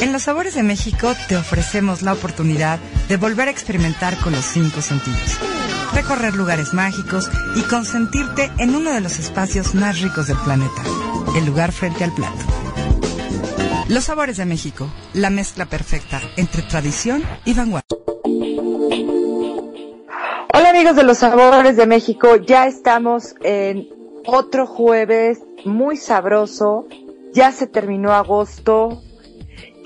En Los Sabores de México te ofrecemos la oportunidad de volver a experimentar con los cinco sentidos. Recorrer lugares mágicos y consentirte en uno de los espacios más ricos del planeta, el lugar frente al plato. Los Sabores de México, la mezcla perfecta entre tradición y vanguardia. Hola amigos de Los Sabores de México, ya estamos en otro jueves muy sabroso, ya se terminó agosto,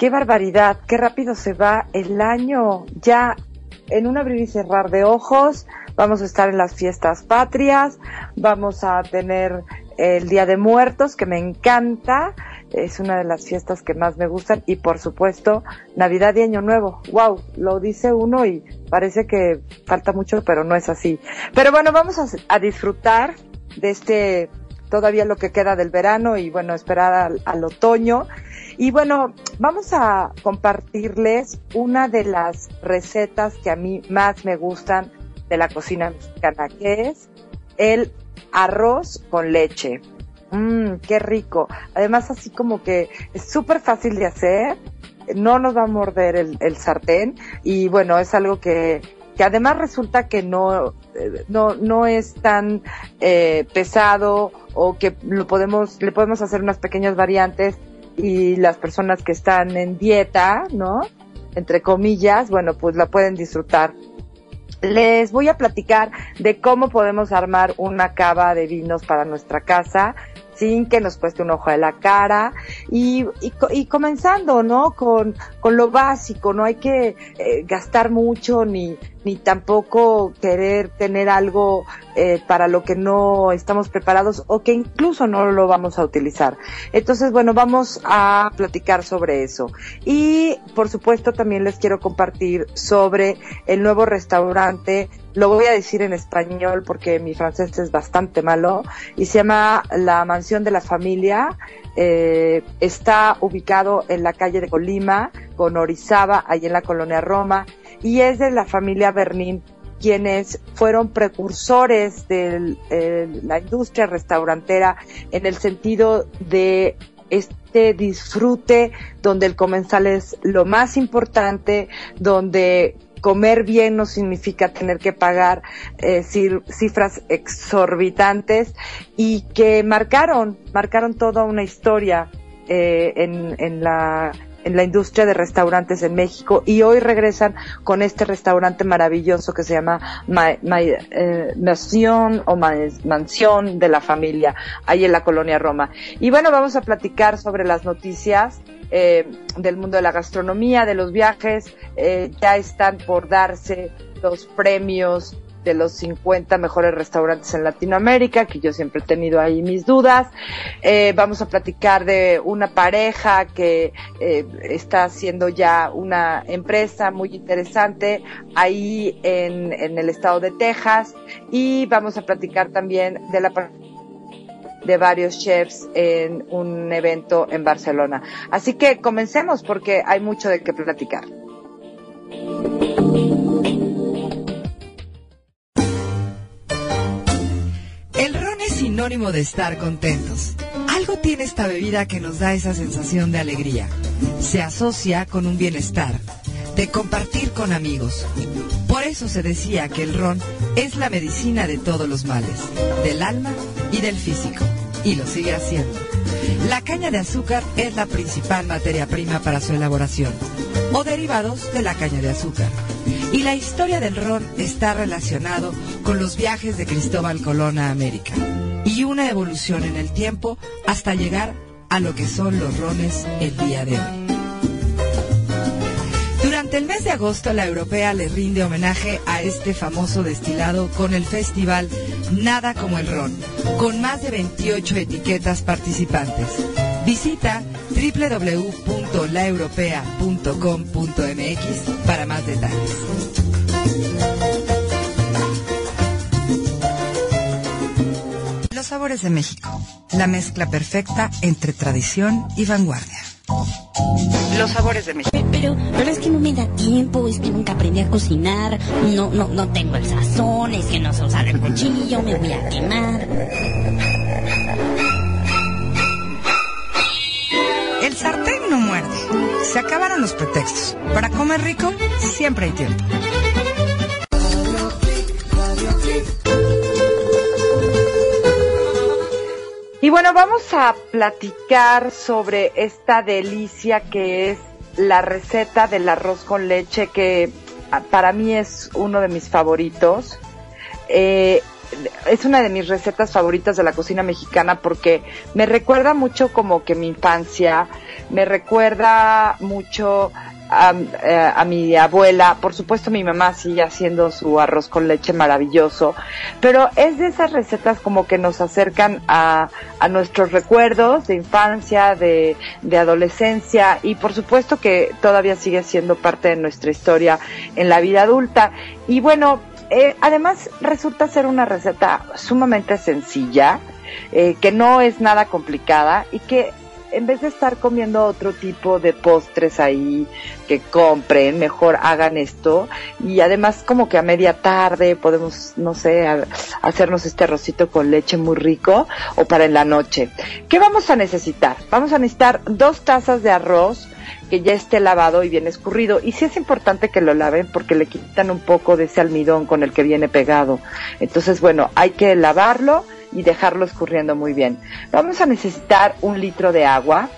Qué barbaridad, qué rápido se va el año. Ya en un abrir y cerrar de ojos vamos a estar en las fiestas patrias, vamos a tener el Día de Muertos, que me encanta, es una de las fiestas que más me gustan, y por supuesto Navidad y Año Nuevo. Wow, lo dice uno y parece que falta mucho, pero no es así. Pero bueno, vamos a, a disfrutar de este todavía lo que queda del verano y bueno, esperar al, otoño. Y bueno, vamos a compartirles una de las recetas que a mí más me gustan de la cocina mexicana, que es el arroz con leche. Mmm, qué rico. Además, así como que es súper fácil de hacer, no nos va a morder el sartén y bueno, es algo que, que además resulta que no, eh, no, no es tan eh, pesado o que lo podemos, le podemos hacer unas pequeñas variantes y las personas que están en dieta, ¿no? Entre comillas, bueno, pues la pueden disfrutar. Les voy a platicar de cómo podemos armar una cava de vinos para nuestra casa sin que nos cueste un ojo de la cara y, y, comenzando, ¿no? Con, con lo básico, no hay que eh, gastar mucho ni, ni tampoco querer tener algo eh, para lo que no estamos preparados o que incluso no lo vamos a utilizar. Entonces, bueno, vamos a platicar sobre eso. Y, por supuesto, también les quiero compartir sobre el nuevo restaurante lo voy a decir en español porque mi francés es bastante malo y se llama La Mansión de la Familia. Eh, está ubicado en la calle de Colima, con Orizaba, ahí en la colonia Roma, y es de la familia Bernín, quienes fueron precursores de la industria restaurantera en el sentido de este disfrute donde el comensal es lo más importante, donde comer bien no significa tener que pagar eh, cifras exorbitantes y que marcaron, marcaron toda una historia eh, en, en la en la industria de restaurantes en México y hoy regresan con este restaurante maravilloso que se llama Ma, Ma, eh, o Ma, Mansión de la Familia, ahí en la colonia Roma. Y bueno, vamos a platicar sobre las noticias eh, del mundo de la gastronomía, de los viajes. Eh, ya están por darse los premios de los 50 mejores restaurantes en Latinoamérica, que yo siempre he tenido ahí mis dudas. Eh, vamos a platicar de una pareja que eh, está haciendo ya una empresa muy interesante ahí en, en el estado de Texas y vamos a platicar también de la de varios chefs en un evento en Barcelona. Así que comencemos porque hay mucho de qué platicar. Sinónimo de estar contentos. Algo tiene esta bebida que nos da esa sensación de alegría. Se asocia con un bienestar, de compartir con amigos. Por eso se decía que el ron es la medicina de todos los males, del alma y del físico. Y lo sigue haciendo. La caña de azúcar es la principal materia prima para su elaboración, o derivados de la caña de azúcar. Y la historia del ron está relacionado con los viajes de Cristóbal Colón a América y una evolución en el tiempo hasta llegar a lo que son los rones el día de hoy. Durante el mes de agosto, la europea le rinde homenaje a este famoso destilado con el festival Nada como el Ron, con más de 28 etiquetas participantes. Visita www.laeuropea.com.mx para más detalles. Los sabores de México, la mezcla perfecta entre tradición y vanguardia. Los sabores de México. Pero, pero es que no me da tiempo, es que nunca aprendí a cocinar, no, no, no tengo el sazón, es que no sé usar el cuchillo, me voy a quemar. El sartén no muerde. Se acabaron los pretextos. Para comer rico, siempre hay tiempo. Y bueno, vamos a platicar sobre esta delicia que es la receta del arroz con leche, que ah, para mí es uno de mis favoritos. Eh, es una de mis recetas favoritas de la cocina mexicana porque me recuerda mucho como que mi infancia, me recuerda mucho a, eh, a, mi abuela, por supuesto mi mamá sigue haciendo su arroz con leche maravilloso, pero es de esas recetas como que nos acercan a, a nuestros recuerdos de infancia, de, de, adolescencia y por supuesto que todavía sigue siendo parte de nuestra historia en la vida adulta. Y bueno, eh, además resulta ser una receta sumamente sencilla, eh, que no es nada complicada y que en vez de estar comiendo otro tipo de postres ahí que compren, mejor hagan esto y además como que a media tarde podemos, no sé, a, hacernos este arrocito con leche muy rico o para en la noche. ¿Qué vamos a necesitar? Vamos a necesitar dos tazas de arroz que ya esté lavado y bien escurrido. Y sí es importante que lo laven porque le quitan un poco de ese almidón con el que viene pegado. Entonces, bueno, hay que lavarlo y dejarlo escurriendo muy bien. Vamos a necesitar un litro de agua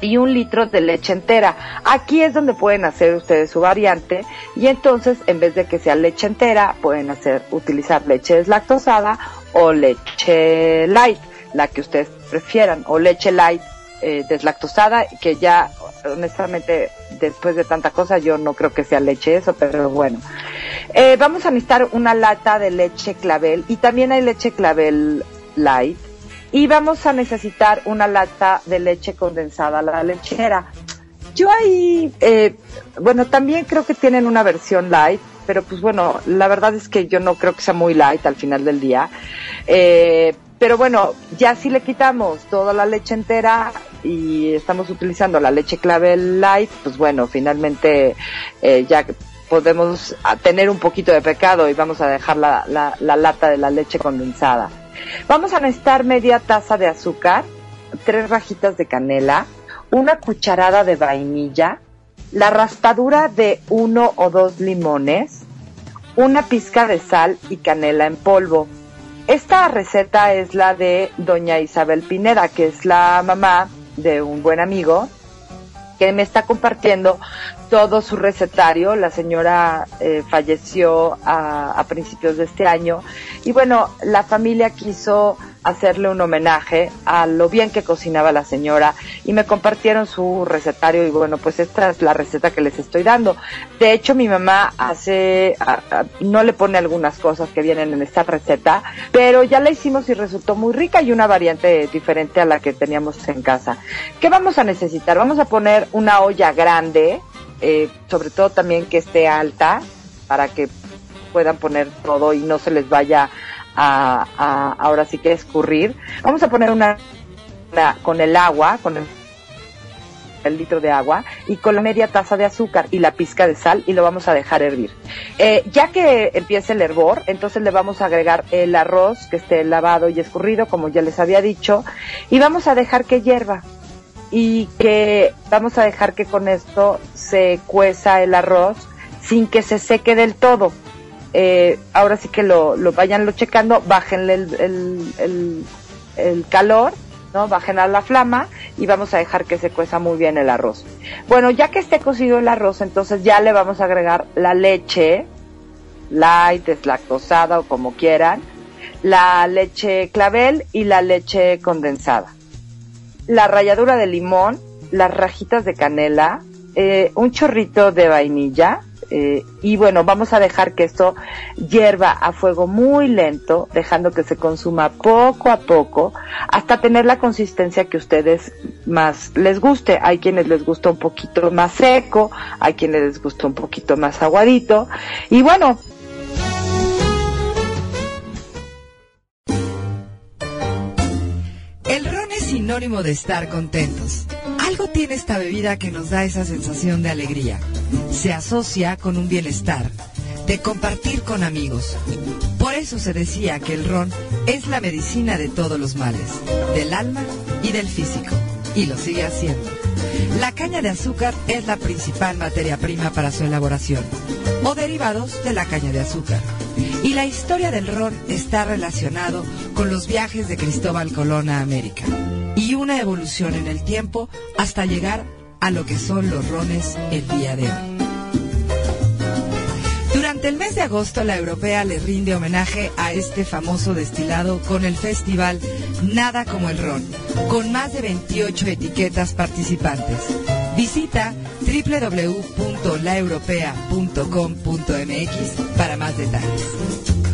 y un litro de leche entera. Aquí es donde pueden hacer ustedes su variante y entonces en vez de que sea leche entera pueden hacer utilizar leche deslactosada o leche light, la que ustedes prefieran, o leche light eh, deslactosada que ya honestamente después de tanta cosa yo no creo que sea leche eso, pero bueno. Eh, vamos a necesitar una lata de leche clavel y también hay leche clavel light y vamos a necesitar una lata de leche condensada, la lechera. Yo ahí, eh, bueno, también creo que tienen una versión light, pero pues bueno, la verdad es que yo no creo que sea muy light al final del día. Eh, pero bueno, ya si le quitamos toda la leche entera y estamos utilizando la leche clavel light, pues bueno, finalmente eh, ya podemos tener un poquito de pecado y vamos a dejar la, la, la lata de la leche condensada. Vamos a necesitar media taza de azúcar, tres rajitas de canela, una cucharada de vainilla, la raspadura de uno o dos limones, una pizca de sal y canela en polvo. Esta receta es la de doña Isabel Pineda, que es la mamá de un buen amigo que me está compartiendo todo su recetario. La señora eh, falleció a, a, principios de este año y bueno, la familia quiso hacerle un homenaje a lo bien que cocinaba la señora y me compartieron su recetario y bueno, pues esta es la receta que les estoy dando. De hecho, mi mamá hace, a, no le pone algunas cosas que vienen en esta receta, pero ya la hicimos y resultó muy rica y una variante diferente a la que teníamos en casa. ¿Qué vamos a necesitar? Vamos a poner una olla grande, eh, sobre todo también que esté alta para que puedan poner todo y no se les vaya a, a ahora sí que escurrir. Vamos a poner una, con el agua, con el, el, litro de agua y con la media taza de azúcar y la pizca de sal y lo vamos a dejar hervir. Eh, ya que empiece el hervor, entonces le vamos a agregar el arroz que esté lavado y escurrido, como ya les había dicho, y vamos a dejar que hierva y que vamos a dejar que con esto se cueza el arroz sin que se seque del todo. Eh, ahora sí que lo, lo vayanlo checando, bájenle el, el, el, el, calor, ¿no? Bajen a la flama y vamos a dejar que se cueza muy bien el arroz. Bueno, ya que esté cocido el arroz, entonces ya le vamos a agregar la leche, light, deslactosada o como quieran, la leche clavel y la leche condensada la ralladura de limón, las rajitas de canela, eh, un chorrito de vainilla. eh, y bueno, vamos a dejar que esto hierva a fuego muy lento, dejando que se consuma poco a poco, hasta tener la consistencia que ustedes más les guste. Hay quienes les gusta un poquito más seco, hay quienes les gusta un poquito más aguadito. Y bueno, sinónimo de estar contentos. Algo tiene esta bebida que nos da esa sensación de alegría. Se asocia con un bienestar, de compartir con amigos. Por eso se decía que el ron es la medicina de todos los males, del alma y del físico. Y lo sigue haciendo. La caña de azúcar es la principal materia prima para su elaboración, o derivados de la caña de azúcar. Y la historia del ron está relacionado con los viajes de Cristóbal Colón a América y una evolución en el tiempo hasta llegar a lo que son los rones el día de hoy. Durante el mes de agosto, la europea le rinde homenaje a este famoso destilado con el festival Nada como el ron, con más de 28 etiquetas participantes. Visita www.laeuropea.com.mx para más detalles.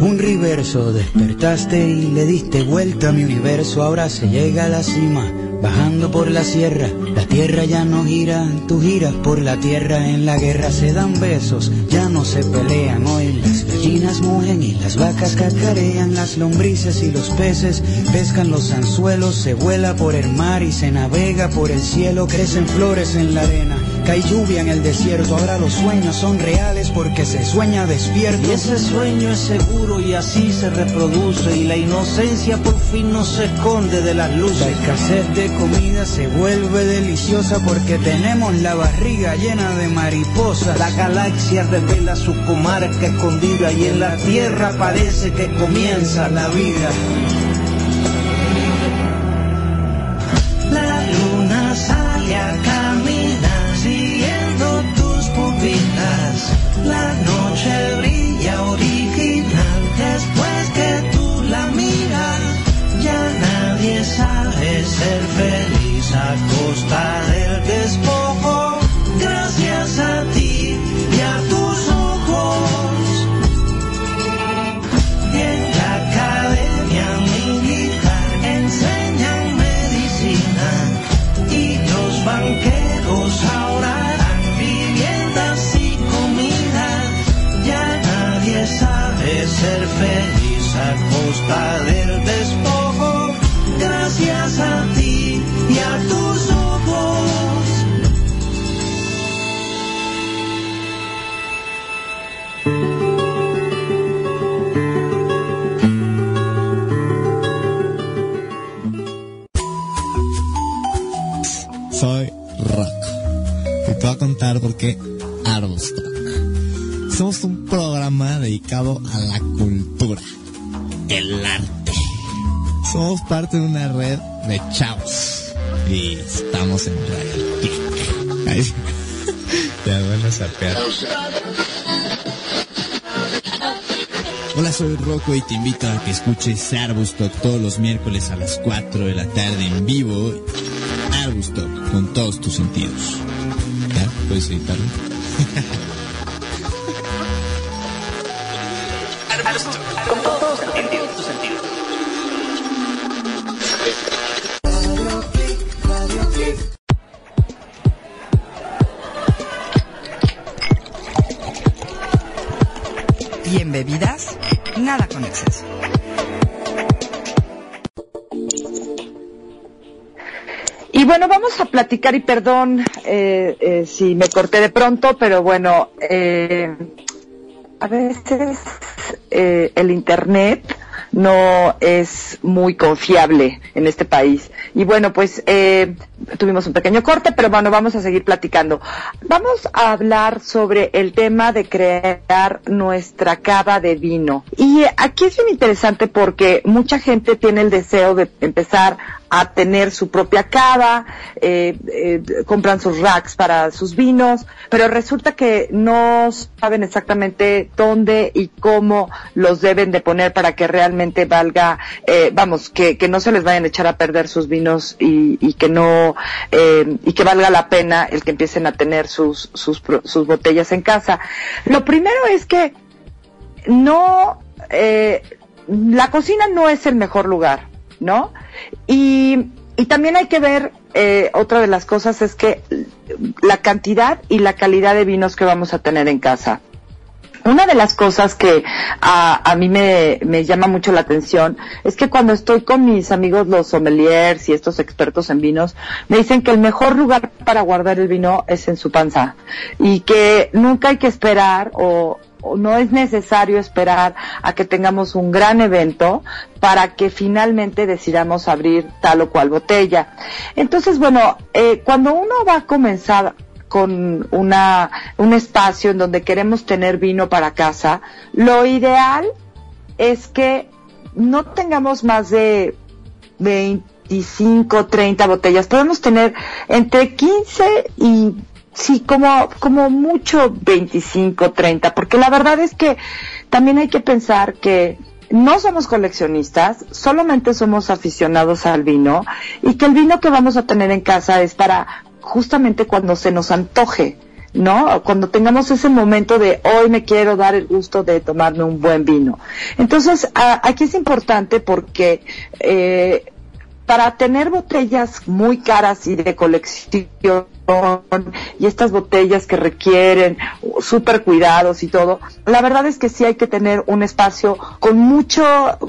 un reverso. Despertaste y le diste vuelta a mi universo. Ahora se llega a la cima, bajando por la sierra. La tierra ya no gira, tú giras por la tierra. En la guerra se dan besos, ya no se pelean. Hoy las gallinas mugen y las vacas cacarean. Las lombrices y los peces pescan los anzuelos. Se vuela por el mar y se navega por el cielo. Crecen flores en la arena. Cae lluvia en el desierto, ahora los sueños son reales porque se sueña despierto. Y ese sueño es seguro y así se reproduce y la inocencia por fin no se esconde de las La luces. escasez de comida se vuelve deliciosa porque tenemos la barriga llena de mariposas. La galaxia revela su comarca escondida y en la tierra parece que comienza la vida. La noche brilla original después que tú la miras. Ya nadie sabe ser feliz a te voy a contar por qué Armstrong. Somos un programa dedicado a la cultura, el arte. Somos parte de una red de chavos y estamos en Radio. Te van a. Hola, soy Rocco y te invito a que escuches Arbustock todos los miércoles a las 4 de la tarde en vivo. Arbustock con todos tus sentidos. ¿Puedes editarlo? Con todos tus sentidos. Y en bebidas, nada con exceso. Bueno, vamos a platicar y perdón eh, eh, si me corté de pronto, pero bueno, eh, a veces eh, el Internet no es muy confiable en este país. Y bueno, pues eh, tuvimos un pequeño corte, pero bueno, vamos a seguir platicando. Vamos a hablar sobre el tema de crear nuestra cava de vino. Y aquí es bien interesante porque mucha gente tiene el deseo de empezar a tener su propia cava, eh, eh, compran sus racks para sus vinos, pero resulta que no saben exactamente dónde y cómo los deben de poner para que realmente valga, eh, vamos, que, que no se les vayan a echar a perder sus vinos y, y que no, eh, y que valga la pena el que empiecen a tener sus, sus, sus botellas en casa. Lo primero es que no, eh, la cocina no es el mejor lugar, ¿no? Y, y también hay que ver, eh, otra de las cosas es que la cantidad y la calidad de vinos que vamos a tener en casa. Una de las cosas que a, a mí me, me llama mucho la atención es que cuando estoy con mis amigos los sommeliers y estos expertos en vinos, me dicen que el mejor lugar para guardar el vino es en su panza y que nunca hay que esperar o, no es necesario esperar a que tengamos un gran evento para que finalmente decidamos abrir tal o cual botella. Entonces, bueno, eh, cuando uno va a comenzar con una, un espacio en donde queremos tener vino para casa, lo ideal es que no tengamos más de 25, 30 botellas. Podemos tener entre 15 y sí, como, como mucho 25, 30, porque la verdad es que también hay que pensar que no somos coleccionistas, solamente somos aficionados al vino y que el vino que vamos a tener en casa es para justamente cuando se nos antoje, ¿no? Cuando tengamos ese momento de hoy me quiero dar el gusto de tomarme un buen vino. Entonces, aquí es importante porque eh, para tener botellas muy caras y de colección y estas botellas que requieren súper cuidados y todo, la verdad es que sí hay que tener un espacio con mucho,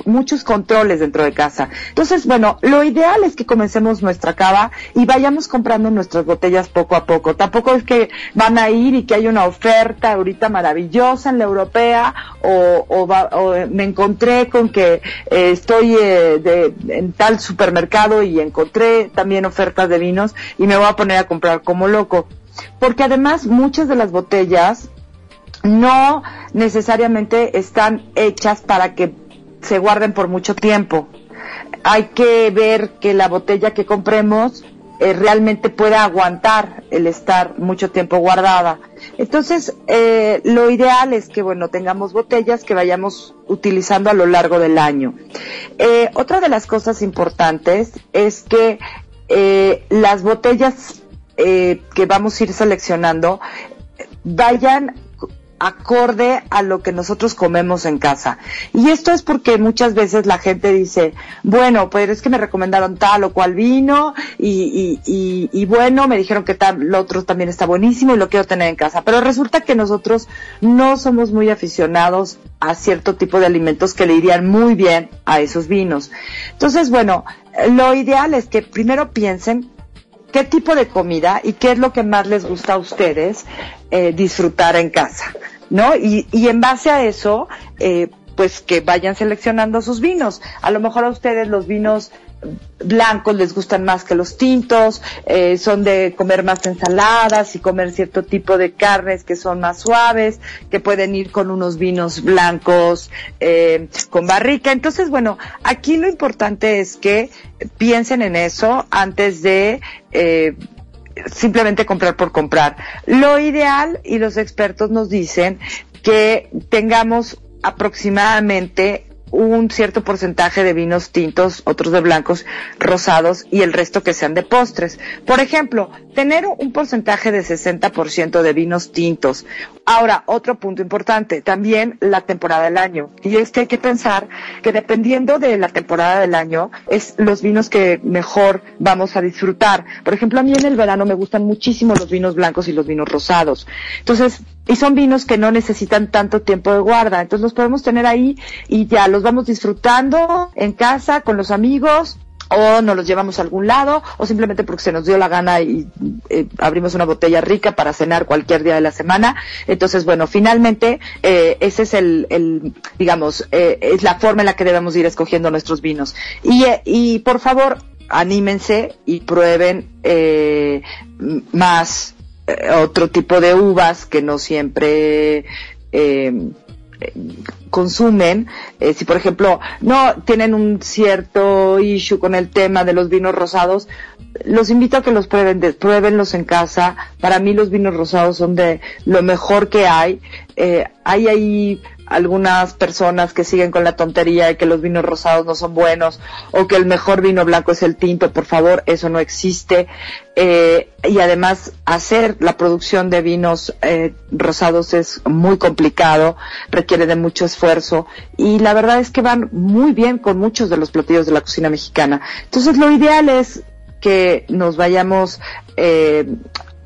muchos controles dentro de casa. Entonces, bueno, lo ideal es que comencemos nuestra cava y vayamos comprando nuestras botellas poco a poco. Tampoco es que van a ir y que hay una oferta ahorita maravillosa en la europea o, va- o, me encontré con que eh, estoy eh, de- en tal supermercado y encontré también ofertas de vinos y me voy a poner a comprar como loco. Porque además muchas de las botellas no necesariamente están hechas para que se guarden por mucho tiempo. Hay que ver que la botella que compremos eh, realmente pueda aguantar el estar mucho tiempo guardada. Entonces, eh, lo ideal es que, bueno, tengamos botellas que vayamos utilizando a lo largo del año. Eh, otra de las cosas importantes es que las botellas eh, que vamos a ir seleccionando vayan acorde a lo que nosotros comemos en casa. Y esto es porque muchas veces la gente dice, bueno, pues es que me recomendaron tal o cual vino y, y, y, y bueno, me dijeron que tal, lo otro también está buenísimo y lo quiero tener en casa. Pero resulta que nosotros no somos muy aficionados a cierto tipo de alimentos que le irían muy bien a esos vinos. Entonces, bueno, lo ideal es que primero piensen qué tipo de comida y qué es lo que más les gusta a ustedes eh, disfrutar en casa, ¿no? Y, y en base a eso, eh, pues que vayan seleccionando sus vinos. A lo mejor a ustedes los vinos blancos les gustan más que los tintos, eh, son de comer más ensaladas y comer cierto tipo de carnes que son más suaves, que pueden ir con unos vinos blancos eh, con barrica. Entonces, bueno, aquí lo importante es que piensen en eso antes de eh, simplemente comprar por comprar. Lo ideal, y los expertos nos dicen, que tengamos aproximadamente un cierto porcentaje de vinos tintos, otros de blancos, rosados y el resto que sean de postres. Por ejemplo, tener un porcentaje de 60% de vinos tintos. Ahora, otro punto importante, también la temporada del año. Y es que hay que pensar que dependiendo de la temporada del año, es los vinos que mejor vamos a disfrutar. Por ejemplo, a mí en el verano me gustan muchísimo los vinos blancos y los vinos rosados. Entonces, y son vinos que no necesitan tanto tiempo de guarda. Entonces los podemos tener ahí y ya los vamos disfrutando en casa, con los amigos, o nos los llevamos a algún lado, o simplemente porque se nos dio la gana y eh, abrimos una botella rica para cenar cualquier día de la semana. Entonces, bueno, finalmente, eh, ese es el, el digamos, eh, es la forma en la que debemos ir escogiendo nuestros vinos. Y, y por favor, anímense y prueben más otro tipo de uvas que no siempre consumen, eh, si por ejemplo no tienen un cierto issue con el tema de los vinos rosados, los invito a que los prueben, pruébenlos en casa. Para mí los vinos rosados son de lo mejor que hay. Eh, hay ahí algunas personas que siguen con la tontería de que los vinos rosados no son buenos o que el mejor vino blanco es el tinto, por favor, eso no existe. Eh, y además hacer la producción de vinos eh, rosados es muy complicado, requiere de mucho esfuerzo y la verdad es que van muy bien con muchos de los platillos de la cocina mexicana. Entonces lo ideal es que nos vayamos eh,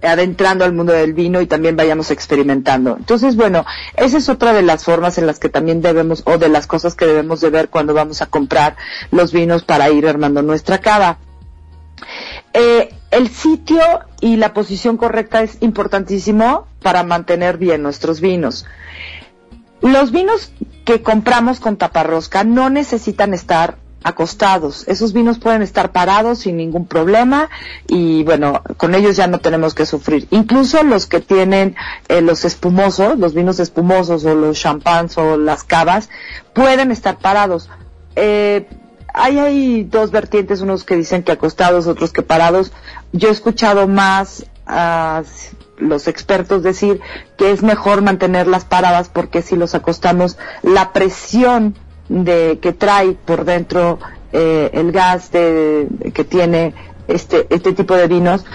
adentrando al mundo del vino y también vayamos experimentando. Entonces, bueno, esa es otra de las formas en las que también debemos, o de las cosas que debemos de ver cuando vamos a comprar los vinos para ir armando nuestra cava. Eh, el sitio y la posición correcta es importantísimo para mantener bien nuestros vinos. Los vinos que compramos con taparrosca no necesitan estar acostados. Esos vinos pueden estar parados sin ningún problema y bueno, con ellos ya no tenemos que sufrir. Incluso los que tienen eh, los espumosos, los vinos espumosos o los champans o las cavas, pueden estar parados. Eh, hay, dos vertientes, unos que dicen que acostados, otros que parados. Yo he escuchado más a los expertos decir que es mejor mantenerlas paradas porque si los acostamos, la presión de que trae por dentro eh, el gas de, que tiene este, este tipo de vinos,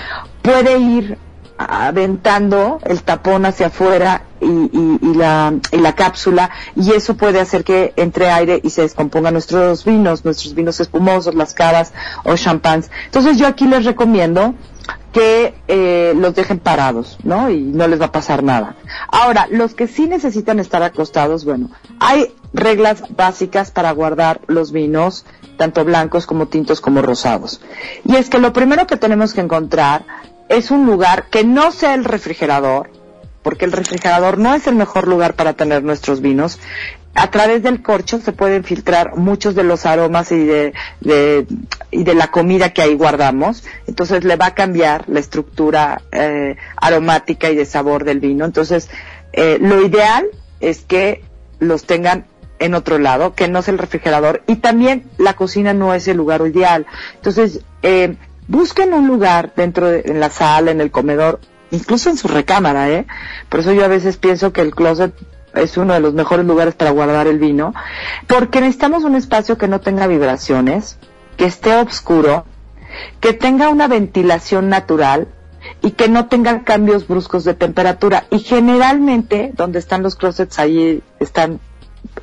puede ir aventando el tapón hacia afuera y, y, la, y la cápsula y eso puede hacer que entre aire y se descompongan nuestros vinos, nuestros vinos espumosos, las cavas o champans. Entonces yo aquí les recomiendo que eh, los dejen parados, ¿no? Y no les va a pasar nada. Ahora, los que sí necesitan estar acostados, bueno, hay reglas básicas para guardar los vinos, tanto blancos como tintos como rosados. Y es que lo primero que tenemos que encontrar es un lugar que no sea el refrigerador, porque el refrigerador no es el mejor lugar para tener nuestros vinos a través del corcho se pueden filtrar muchos de los aromas y de, y de la comida que ahí guardamos. Entonces le va a cambiar la estructura eh, aromática y de sabor del vino. Entonces eh, lo ideal es que los tengan en otro lado, que no es el refrigerador. Y también la cocina no es el lugar ideal. Entonces eh, busquen un lugar dentro de en la sala, en el comedor, incluso en su recámara, ¿eh? Por eso yo a veces pienso que el closet es uno de los mejores lugares para guardar el vino, porque necesitamos un espacio que no tenga vibraciones, que esté oscuro, que tenga una ventilación natural y que no tenga cambios bruscos de temperatura. Y generalmente, donde están los closets, ahí están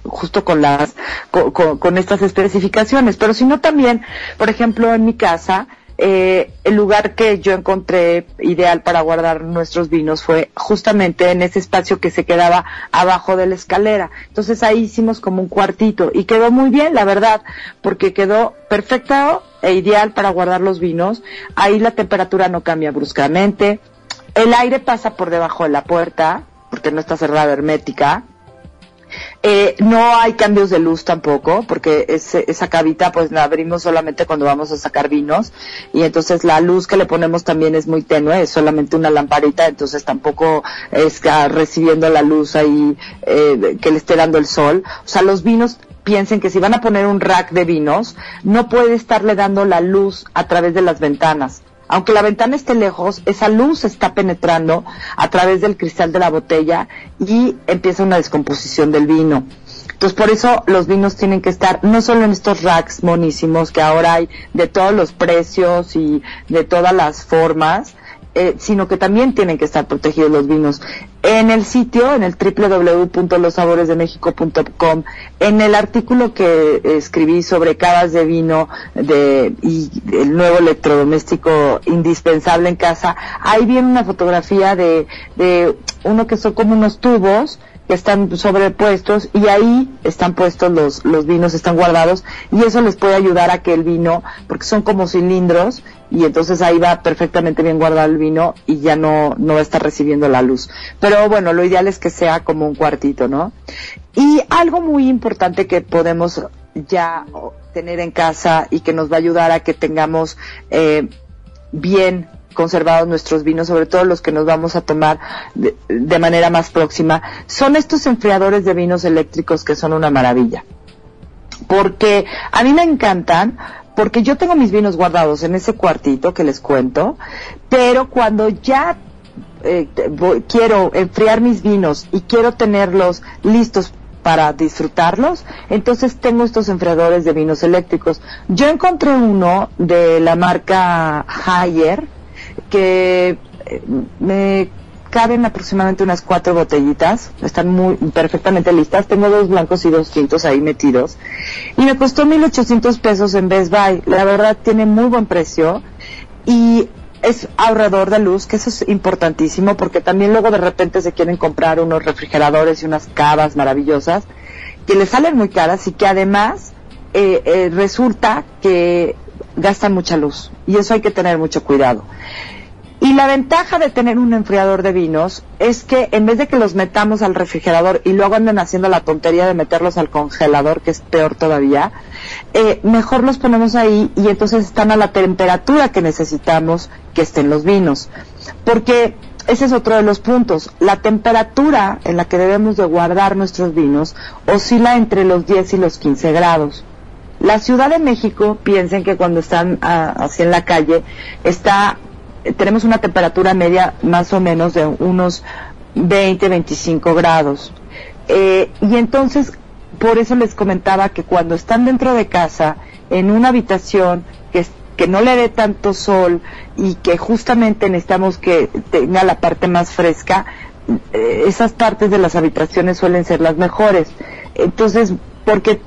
justo con las con, con estas especificaciones pero si no también por ejemplo en mi casa eh, el lugar que yo encontré ideal para guardar nuestros vinos fue justamente en ese espacio que se quedaba abajo de la escalera. Entonces ahí hicimos como un cuartito y quedó muy bien, la verdad, porque quedó perfecto e ideal para guardar los vinos. Ahí la temperatura no cambia bruscamente. El aire pasa por debajo de la puerta, porque no está cerrada hermética. Eh, no hay cambios de luz tampoco, porque esa cavita pues la abrimos solamente cuando vamos a sacar vinos y entonces la luz que le ponemos también es muy tenue, es solamente una lamparita, entonces tampoco está recibiendo la luz ahí eh, que le esté dando el sol. O sea, los vinos piensen que si van a poner un rack de vinos, no puede estarle dando la luz a través de las ventanas aunque la ventana esté lejos, esa luz está penetrando a través del cristal de la botella y empieza una descomposición del vino. Entonces, por eso los vinos tienen que estar no solo en estos racks monísimos que ahora hay de todos los precios y de todas las formas, eh, sino que también tienen que estar protegidos los vinos. En el sitio, en el www.losaboresdemexico.com, en el artículo que escribí sobre cavas de vino de, y el nuevo electrodoméstico indispensable en casa, ahí viene una fotografía de, de uno que son como unos tubos están sobrepuestos y ahí están puestos los, los vinos, están guardados y eso les puede ayudar a que el vino, porque son como cilindros y entonces ahí va perfectamente bien guardado el vino y ya no, no va a estar recibiendo la luz. Pero bueno, lo ideal es que sea como un cuartito, ¿no? Y algo muy importante que podemos ya tener en casa y que nos va a ayudar a que tengamos eh, bien conservados nuestros vinos, sobre todo los que nos vamos a tomar de, manera más próxima, son estos enfriadores de vinos eléctricos que son una maravilla. Porque a mí me encantan, porque yo tengo mis vinos guardados en ese cuartito que les cuento, pero cuando ya eh, quiero enfriar mis vinos y quiero tenerlos listos para disfrutarlos, entonces tengo estos enfriadores de vinos eléctricos. Yo encontré uno de la marca Haier, que eh, me caben aproximadamente unas cuatro botellitas, están muy perfectamente listas, tengo dos blancos y dos tintos ahí metidos, y me costó 1.800 pesos en Best Buy, la verdad tiene muy buen precio, y es ahorrador de luz, que eso es importantísimo, porque también luego de repente se quieren comprar unos refrigeradores y unas cavas maravillosas, que les salen muy caras y que además eh, eh, resulta que gastan mucha luz, y eso hay que tener mucho cuidado. Y la ventaja de tener un enfriador de vinos es que en vez de que los metamos al refrigerador y luego anden haciendo la tontería de meterlos al congelador, que es peor todavía, eh, mejor los ponemos ahí y entonces están a la temperatura que necesitamos que estén los vinos. Porque ese es otro de los puntos. La temperatura en la que debemos de guardar nuestros vinos oscila entre los 10 y los 15 grados. La Ciudad de México, piensen que cuando están ah, así en la calle, está tenemos una temperatura media más o menos de unos 20, 25 grados. Eh, y entonces, por eso les comentaba que cuando están dentro de casa, en una habitación que, que no le dé tanto sol y que justamente necesitamos que tenga la parte más fresca, eh, esas partes de las habitaciones suelen ser las mejores. Entonces, porque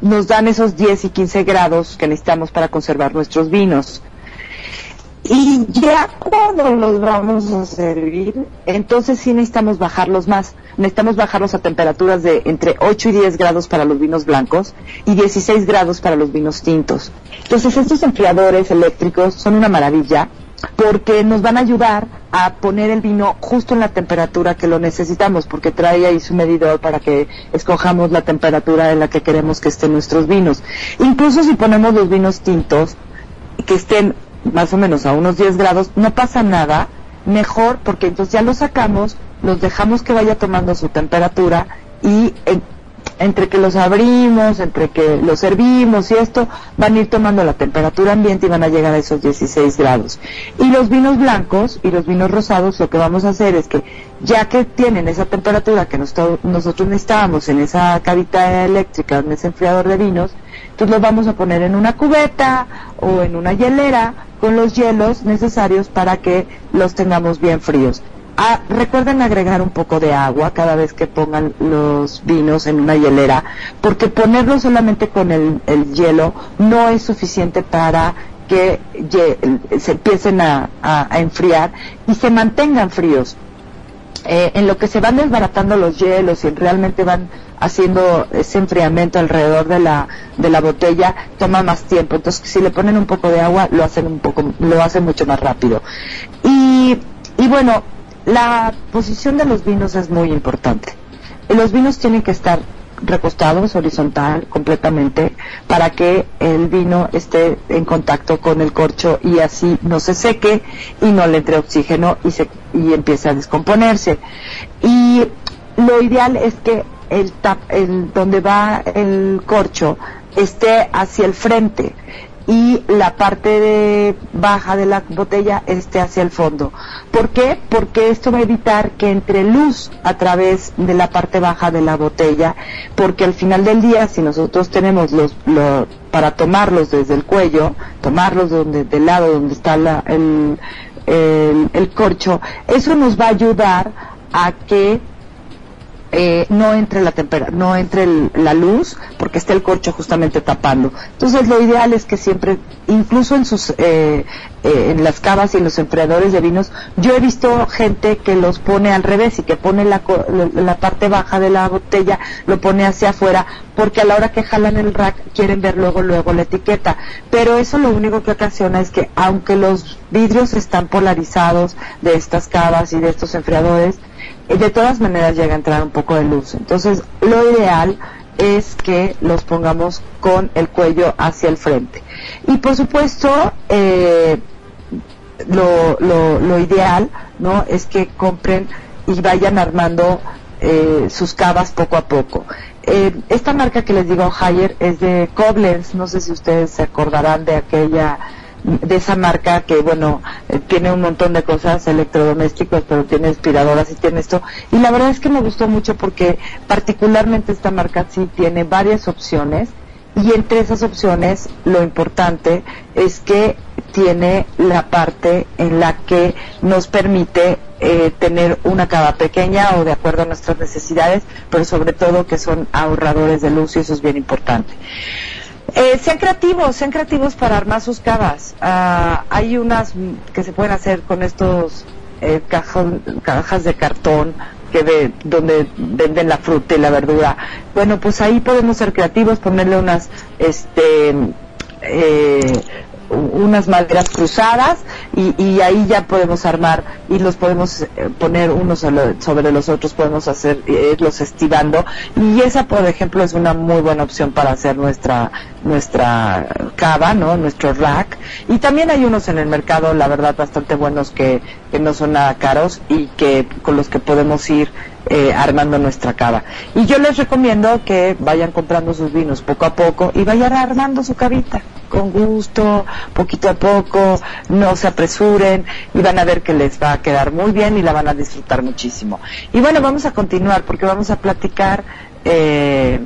nos dan esos 10 y 15 grados que necesitamos para conservar nuestros vinos. Y ya cuando los vamos a servir, entonces sí necesitamos bajarlos más. Necesitamos bajarlos a temperaturas de entre 8 y 10 grados para los vinos blancos y 16 grados para los vinos tintos. Entonces estos enfriadores eléctricos son una maravilla porque nos van a ayudar a poner el vino justo en la temperatura que lo necesitamos, porque trae ahí su medidor para que escojamos la temperatura en la que queremos que estén nuestros vinos. Incluso si ponemos los vinos tintos que estén más o menos a unos 10 grados, no pasa nada, mejor porque entonces ya los sacamos, los dejamos que vaya tomando su temperatura y entre que los abrimos, entre que los servimos y esto, van a ir tomando la temperatura ambiente y van a llegar a esos 16 grados. Y los vinos blancos y los vinos rosados, lo que vamos a hacer es que ya que tienen esa temperatura que nosotros necesitábamos en esa cavita eléctrica, en ese enfriador de vinos, entonces los vamos a poner en una cubeta o en una hielera con los hielos necesarios para que los tengamos bien fríos. Ah, recuerden agregar un poco de agua cada vez que pongan los vinos en una hielera, porque ponerlo solamente con el, hielo no es suficiente para que se empiecen a, enfriar y se mantengan fríos. Eh, en lo que se van desbaratando los hielos y realmente van haciendo ese enfriamiento alrededor de la, de la botella toma más tiempo. Entonces, si le ponen un poco de agua, lo hacen un poco, lo hacen mucho más rápido. Y, y bueno, la posición de los vinos es muy importante. Los vinos tienen que estar recostados horizontal completamente para que el vino esté en contacto con el corcho y así no se seque y no le entre oxígeno y, se, y empiece a descomponerse. Y lo ideal es que el, tap, el donde va el corcho esté hacia el frente y la parte de baja de la botella esté hacia el fondo. ¿Por qué? Porque esto va a evitar que entre luz a través de la parte baja de la botella, porque al final del día, si nosotros tenemos los, para tomarlos desde el cuello, tomarlos donde, del lado donde está el, el corcho, eso nos va a ayudar a que eh, no entre la no entre la luz porque está el corcho justamente tapando. Entonces lo ideal es que siempre incluso en sus eh, eh, en las cavas y en los enfriadores de vinos yo he visto gente que los pone al revés y que pone la, la parte baja de la botella lo pone hacia afuera porque a la hora que jalan el rack quieren ver luego luego la etiqueta. Pero eso lo único que ocasiona es que aunque los vidrios están polarizados de estas cavas y de estos enfriadores de todas maneras llega a entrar un poco de luz. Entonces, lo ideal es que los pongamos con el cuello hacia el frente. Y por supuesto, eh, lo, lo, ideal no es que compren y vayan armando eh, sus cavas poco a poco. Eh, esta marca que les digo, Higher, es de Koblenz, no sé si ustedes se acordarán de aquella de esa marca que bueno eh, tiene un montón de cosas electrodomésticos pero tiene aspiradoras y tiene esto y la verdad es que me gustó mucho porque particularmente esta marca sí tiene varias opciones y entre esas opciones lo importante es que tiene la parte en la que nos permite eh, tener una cava pequeña o de acuerdo a nuestras necesidades, pero sobre todo que son ahorradores de luz y eso es bien importante. Eh, sean creativos, sean creativos para armar sus cavas. Ah, hay unas que se pueden hacer con estos eh, cajas de cartón que de, donde venden la fruta y la verdura. Bueno, pues ahí podemos ser creativos, ponerle unas, este, eh, unas maderas cruzadas y, ahí ya podemos armar y los podemos eh, poner unos sobre los otros, podemos hacer irlos estivando y esa por ejemplo es una muy buena opción para hacer nuestra nuestra cava, ¿no? nuestro rack y también hay unos en el mercado la verdad bastante buenos que, que no son nada caros y que con los que podemos ir eh, armando nuestra cava. Y yo les recomiendo que vayan comprando sus vinos poco a poco y vayan armando su cavita con gusto, poquito a poco, no se apresuren y van a ver que les va a quedar muy bien y la van a disfrutar muchísimo. Y bueno, vamos a continuar porque vamos a platicar eh,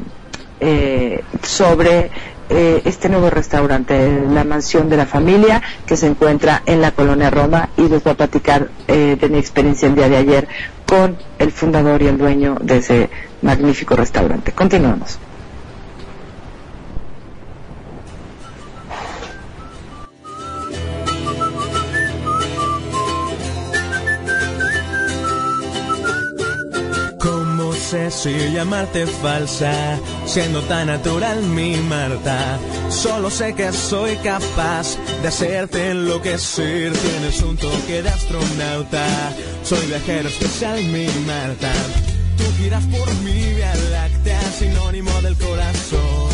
eh, sobre eh, este nuevo restaurante, la mansión de la familia, que se encuentra en la colonia Roma y les voy a platicar de mi experiencia el día de ayer con el fundador y el dueño de ese magnífico restaurante. Continuamos. Si llamarte falsa, siendo tan natural mi Marta. Solo sé que soy capaz de hacerte enloquecer. Tienes un toque de astronauta, soy viajero especial mi Marta. Tú giras por mi vía láctea, sinónimo del corazón.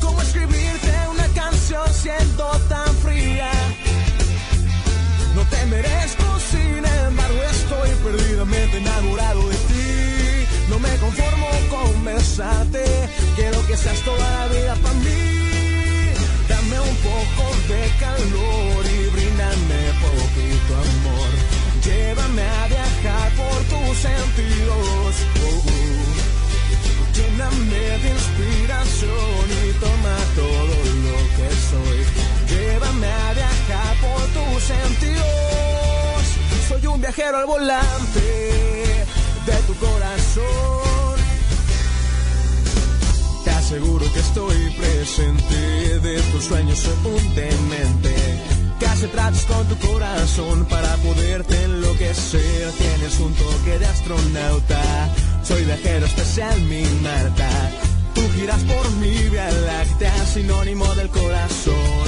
¿Cómo escribirte una canción siendo tan fría? No te merezco, sin embargo estoy perdidamente enamorado conformo con quiero que seas toda la vida para mí. Dame un poco de calor y brindame poquito amor. Llévame a viajar por tus sentidos. Uh. Lléname de inspiración y toma todo lo que soy. Llévame a viajar por tus sentidos. Soy un viajero al volante de tu corazón. Te aseguro que estoy presente, de tus sueños soy un demente. Hace tratos con tu corazón para poderte enloquecer. Tienes un toque de astronauta, soy viajero especial, mi Marta. Tú giras por mi vía láctea, sinónimo del corazón.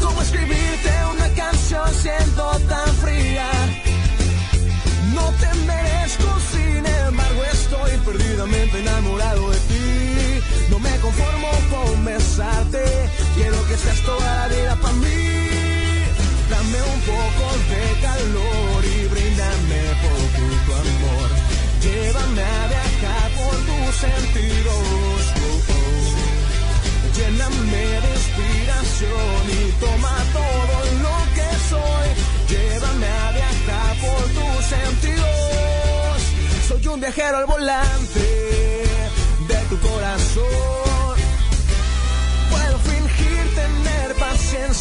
¿Cómo escribirte una canción siendo tan fría? No te merezco, sin embargo estoy perdidamente enamorado conformo con. Quiero que seas toda la vida para mí. Dame un poco de calor y brindame por tu amor. Llévame a viajar por tus sentidos. Oh. Lléname de inspiración y toma todo lo que soy. Llévame a viajar por tus sentidos. Soy un viajero al volante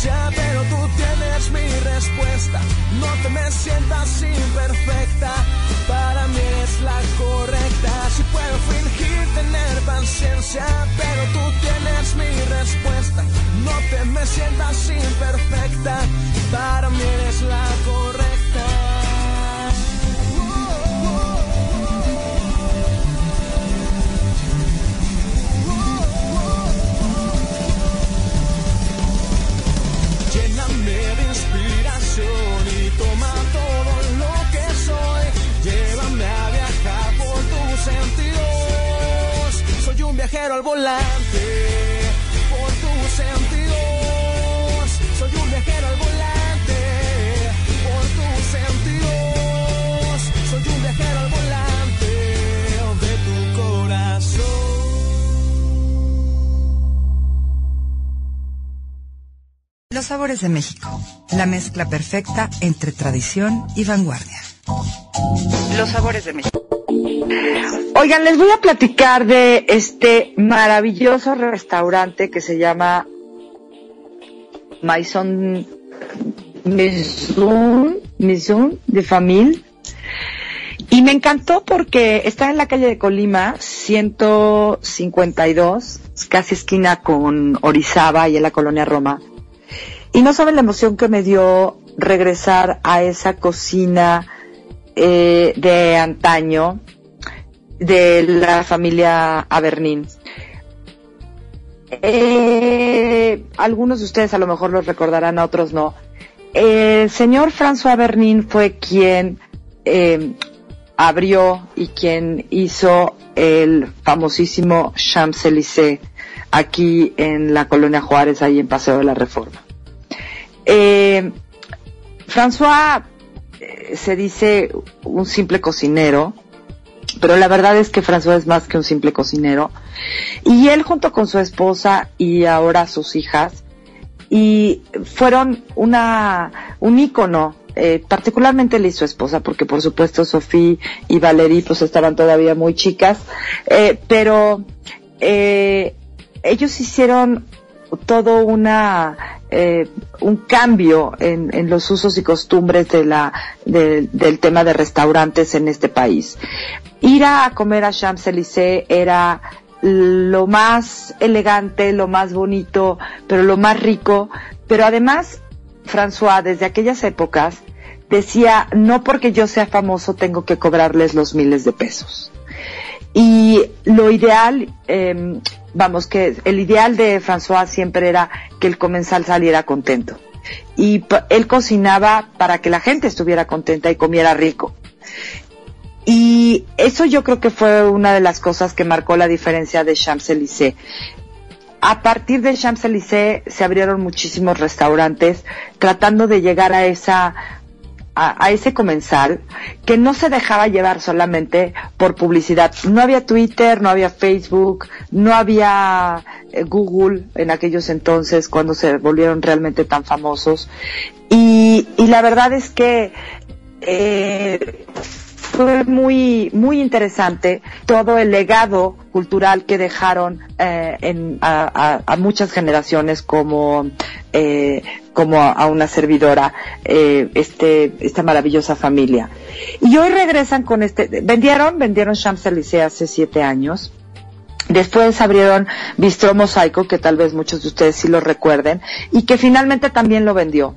pero tú tienes mi respuesta. No te me sientas imperfecta, para mí es la correcta. Si puedo fingir tener paciencia, pero tú tienes mi respuesta. No te me sientas imperfecta, para mí es Al volante por tus sentidos. Soy un viajero al volante por tus sentidos. Soy un viajero al volante de tu corazón. Los sabores de México. La mezcla perfecta entre tradición y vanguardia. Los sabores de México. Oigan, les voy a platicar de este maravilloso restaurante que se llama Maison Maison, Maison de Famille. Y me encantó porque está en la calle de Colima, 152, casi esquina con Orizaba y en la colonia Roma. Y no saben la emoción que me dio regresar a esa cocina eh, de antaño de la familia Abernín. Eh, algunos de ustedes a lo mejor los recordarán, otros no. El señor François Bernin fue quien eh, abrió y quien hizo el famosísimo Champs-Élysées aquí en la colonia Juárez, ahí en Paseo de la Reforma. Eh, François se dice un simple cocinero, pero la verdad es que François es más que un simple cocinero. Y él junto con su esposa y ahora sus hijas, y fueron una, un ícono, eh, particularmente él y su esposa, porque por supuesto Sofía y Valerie pues estaban todavía muy chicas, eh, pero eh, ellos hicieron todo una eh, un cambio en, los usos y costumbres de la de, del tema de restaurantes en este país. Ir a comer a Champs Élysées era lo más elegante, lo más bonito, pero lo más rico. Pero además, François, desde aquellas épocas, decía, no porque yo sea famoso tengo que cobrarles los miles de pesos. Y lo ideal, eh, vamos, que el ideal de François siempre era que el comensal saliera contento. Y él cocinaba para que la gente estuviera contenta y comiera rico. Y eso yo creo que fue una de las cosas que marcó la diferencia de Champs-Élysées. A partir de Champs-Élysées se abrieron muchísimos restaurantes tratando de llegar a esa a, ese comensal que no se dejaba llevar solamente por publicidad. No había Twitter, no había Facebook, no había eh, Google en aquellos entonces cuando se volvieron realmente tan famosos. Y, y la verdad es que eh, fue muy muy interesante todo el legado cultural que dejaron eh, en, a, muchas generaciones como eh, como a, una servidora eh, este esta maravillosa familia y hoy regresan con este vendieron vendieron Champs Élysées hace siete años Después abrieron Bistro Mosaico, que tal vez muchos de ustedes sí lo recuerden, y que finalmente también lo vendió.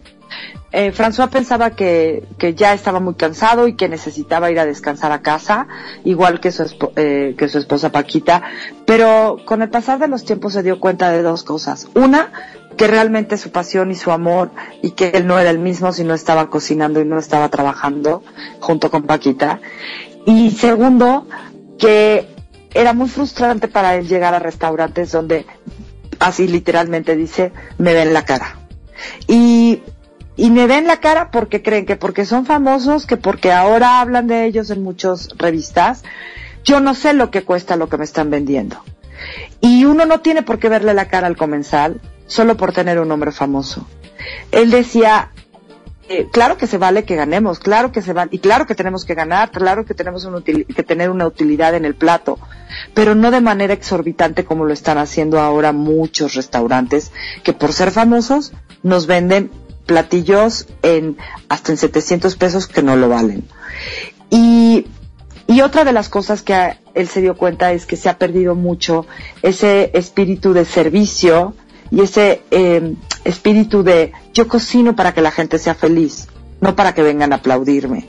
Eh, François pensaba que, que, ya estaba muy cansado y que necesitaba ir a descansar a casa, igual que su, eh, que su esposa Paquita, pero con el pasar de los tiempos se dio cuenta de dos cosas. Una, que realmente su pasión y su amor y que él no era el mismo si no estaba cocinando y no estaba trabajando junto con Paquita. Y segundo, que era muy frustrante para él llegar a restaurantes donde así literalmente dice, me ven la cara. Y, y me ven la cara porque creen que porque son famosos, que porque ahora hablan de ellos en muchas revistas, yo no sé lo que cuesta lo que me están vendiendo. Y uno no tiene por qué verle la cara al comensal solo por tener un nombre famoso. Él decía, eh, claro que se vale que ganemos, claro que se vale, y claro que tenemos que ganar, claro que tenemos que tener una utilidad en el plato, pero no de manera exorbitante como lo están haciendo ahora muchos restaurantes que por ser famosos nos venden platillos en hasta en 700 pesos que no lo valen. Y, y otra de las cosas que él se dio cuenta es que se ha perdido mucho ese espíritu de servicio, y ese eh, espíritu de yo cocino para que la gente sea feliz, no para que vengan a aplaudirme.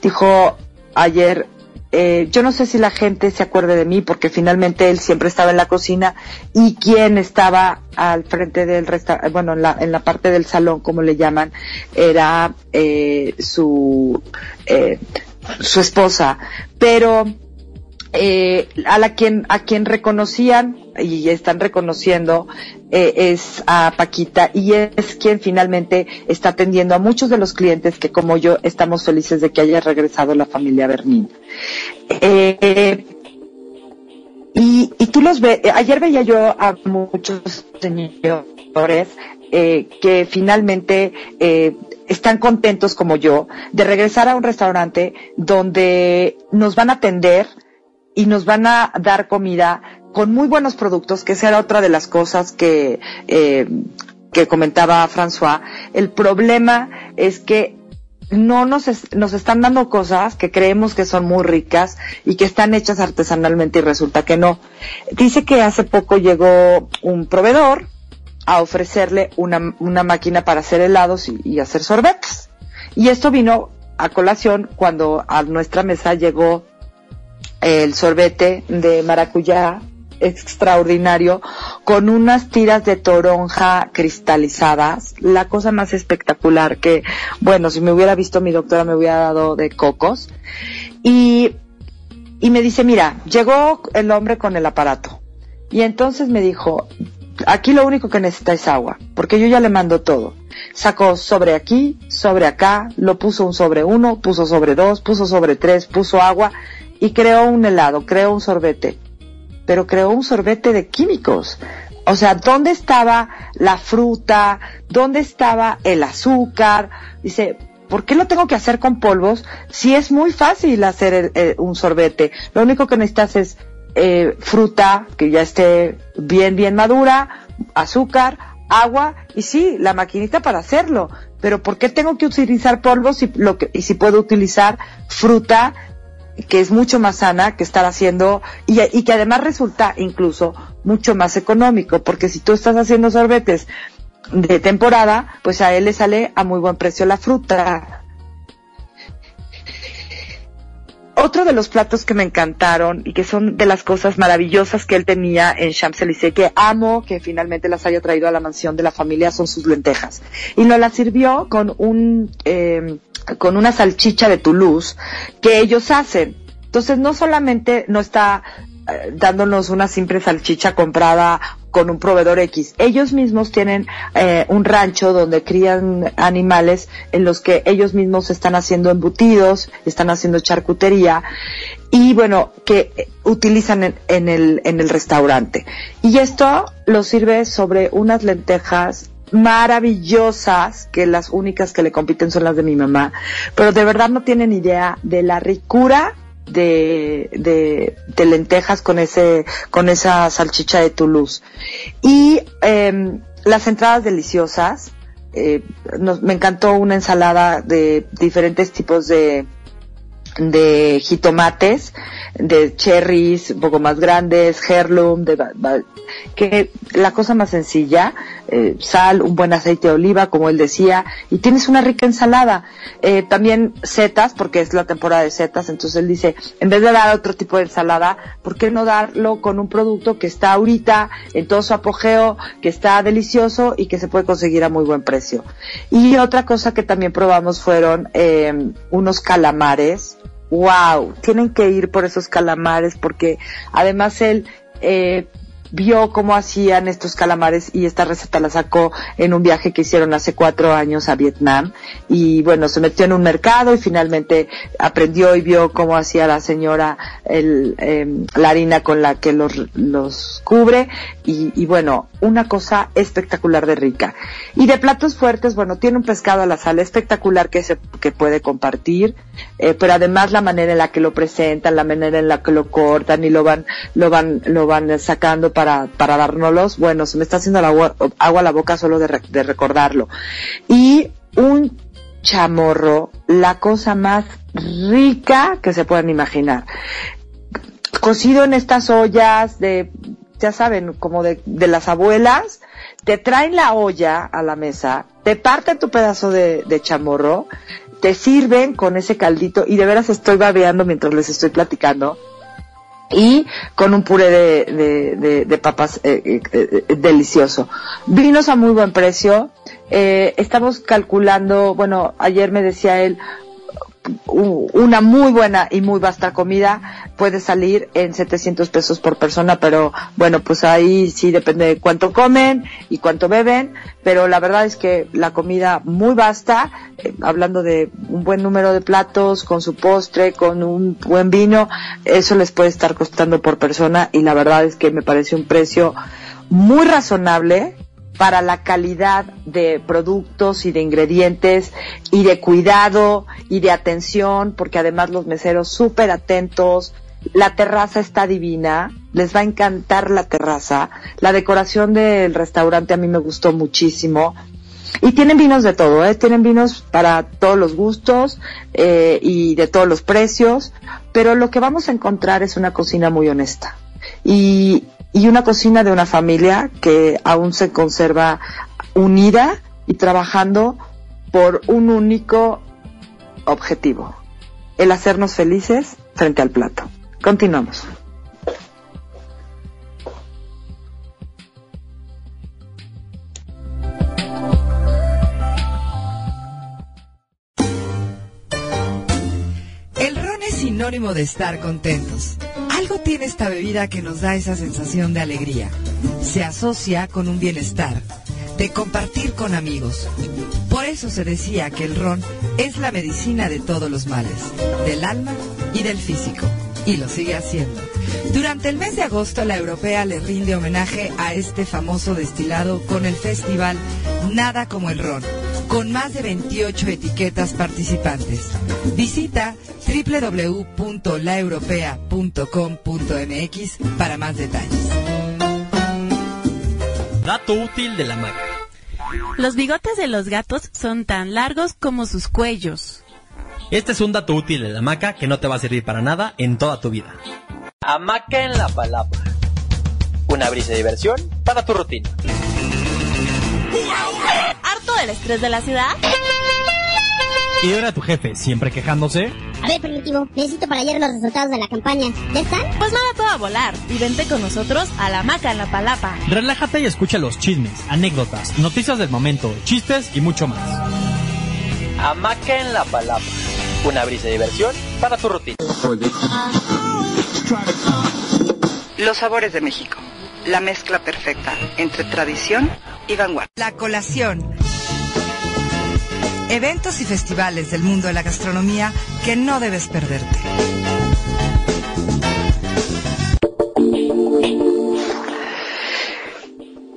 Dijo ayer, eh, yo no sé si la gente se acuerde de mí porque finalmente él siempre estaba en la cocina y quien estaba al frente del restaurante, bueno, en la, en la parte del salón, como le llaman, era eh, su, eh, su esposa. Pero eh, a la quien a quien reconocían y están reconociendo eh, es a Paquita y es quien finalmente está atendiendo a muchos de los clientes que como yo estamos felices de que haya regresado la familia Bernín. Eh, y, y tú los ves, ayer veía yo a muchos señores que finalmente están contentos como yo de regresar a un restaurante donde nos van a atender y nos van a dar comida con muy buenos productos, que esa era otra de las cosas que, eh, que comentaba François. El problema es que no nos, nos están dando cosas que creemos que son muy ricas y que están hechas artesanalmente y resulta que no. Dice que hace poco llegó un proveedor a ofrecerle una, una máquina para hacer helados y, y hacer sorbetes. Y esto vino a colación cuando a nuestra mesa llegó el sorbete de maracuyá extraordinario con unas tiras de toronja cristalizadas, la cosa más espectacular que, bueno, si me hubiera visto mi doctora me hubiera dado de cocos. Y, y me dice, mira, llegó el hombre con el aparato. Y entonces me dijo, aquí lo único que necesita es agua, porque yo ya le mando todo. Sacó sobre aquí, sobre acá, lo puso un sobre uno, puso sobre dos, puso sobre tres, puso agua y creó un helado, creó un sorbete, pero creó un sorbete de químicos. O sea, ¿dónde estaba la fruta? ¿Dónde estaba el azúcar? Dice, ¿por qué lo tengo que hacer con polvos si es muy fácil hacer un sorbete? Lo único que necesitas es eh, fruta que ya esté bien, bien madura, azúcar, agua y sí, la maquinita para hacerlo. Pero ¿por qué tengo que utilizar polvos si, lo que, y si puedo utilizar fruta que es mucho más sana que estar haciendo y, y, que además resulta incluso mucho más económico, porque si tú estás haciendo sorbetes de temporada, pues a él le sale a muy buen precio la fruta. Otro de los platos que me encantaron y que son de las cosas maravillosas que él tenía en Champs-Élysées, que amo que finalmente las haya traído a la mansión de la familia, son sus lentejas. Y nos las sirvió con un, eh, con una salchicha de Toulouse que ellos hacen. Entonces no solamente no está eh, dándonos una simple salchicha comprada con un proveedor X. Ellos mismos tienen eh, un rancho donde crían animales en los que ellos mismos están haciendo embutidos, están haciendo charcutería y bueno, que utilizan en, en, el, en el restaurante. Y esto lo sirve sobre unas lentejas maravillosas, que las únicas que le compiten son las de mi mamá, pero de verdad no tienen idea de la ricura de, de, lentejas con ese, con esa salchicha de Toulouse. Y em, las entradas deliciosas, eh, me encantó una ensalada de diferentes tipos de, de jitomates, de cherries un poco más grandes, heirloom, de, que la cosa más sencilla, eh, sal, un buen aceite de oliva, como él decía, y tienes una rica ensalada. Eh, también setas, porque es la temporada de setas, entonces él dice, en vez de dar otro tipo de ensalada, ¿por qué no darlo con un producto que está ahorita en todo su apogeo, que está delicioso y que se puede conseguir a muy buen precio? Y otra cosa que también probamos fueron eh, unos calamares, wow, tienen que ir por esos calamares porque además él eh, vio cómo hacían estos calamares y esta receta la sacó en un viaje que hicieron hace cuatro años a Vietnam y bueno, se metió en un mercado y finalmente aprendió y vio cómo hacía la señora el, em, la harina con la que los, los cubre y, y bueno, una cosa espectacular de rica. Y de platos fuertes, bueno, tiene un pescado a la sal espectacular que se que puede compartir, eh, pero además la manera en la que lo presentan, la manera en la que lo cortan y lo van lo van lo van sacando para para dárnoslos, bueno, se me está haciendo agua, a la boca solo de recordarlo. Y un chamorro, la cosa más rica que se puedan imaginar. Cocido en estas ollas de, ya saben, como de, de las abuelas, te traen la olla a la mesa, te parten tu pedazo de, de chamorro, te sirven con ese caldito y de veras estoy babeando mientras les estoy platicando y con un puré de, de, de- de papas eh, eh, eh, delicioso. Vinos a muy buen precio. Eh, estamos calculando, bueno, ayer me decía él, una muy buena y muy vasta comida puede salir en 700 pesos por persona, pero bueno, pues ahí sí depende de cuánto comen y cuánto beben, pero la verdad es que la comida muy vasta, eh, hablando de un buen número de platos, con su postre, con un buen vino, eso les puede estar costando por persona y la verdad es que me parece un precio muy razonable para la calidad de productos y de ingredientes y de cuidado y de atención, porque además los meseros súper atentos, la terraza está divina, les va a encantar la terraza, la decoración del restaurante a mí me gustó muchísimo. Y tienen vinos de todo, ¿eh? tienen vinos para todos los gustos eh, y de todos los precios, pero lo que vamos a encontrar es una cocina muy honesta. Y, y una cocina de una familia que aún se conserva unida y trabajando por un único objetivo, el hacernos felices frente al plato. Continuamos. El ron es sinónimo de estar contentos. Algo tiene esta bebida que nos da esa sensación de alegría. Se asocia con un bienestar, de compartir con amigos. Por eso se decía que el ron es la medicina de todos los males, del alma y del físico. Y lo sigue haciendo. Durante el mes de agosto, la europea le rinde homenaje a este famoso destilado con el festival Nada como el ron, con más de 28 etiquetas participantes. Visita www.laeuropea.com.mx para más detalles. Dato útil de la maca. Los bigotes de los gatos son tan largos como sus cuellos. Este es un dato útil de la maca que no te va a servir para nada en toda tu vida. Hamaca en la palabra. Una brisa de diversión para tu rutina. ¿Harto del estrés de la ciudad? ¿Y ahora tu jefe siempre quejándose? A ver, primitivo, necesito para ayer los resultados de la campaña. ¿Ya están? Pues nada, todo a volar. Y vente con nosotros a la maca en la palapa. Relájate y escucha los chismes, anécdotas, noticias del momento, chistes y mucho más. Hamaca en la palabra. Una brisa de diversión para tu rutina. Los sabores de México. La mezcla perfecta entre tradición y vanguardia. La colación. Eventos y festivales del mundo de la gastronomía que no debes perderte.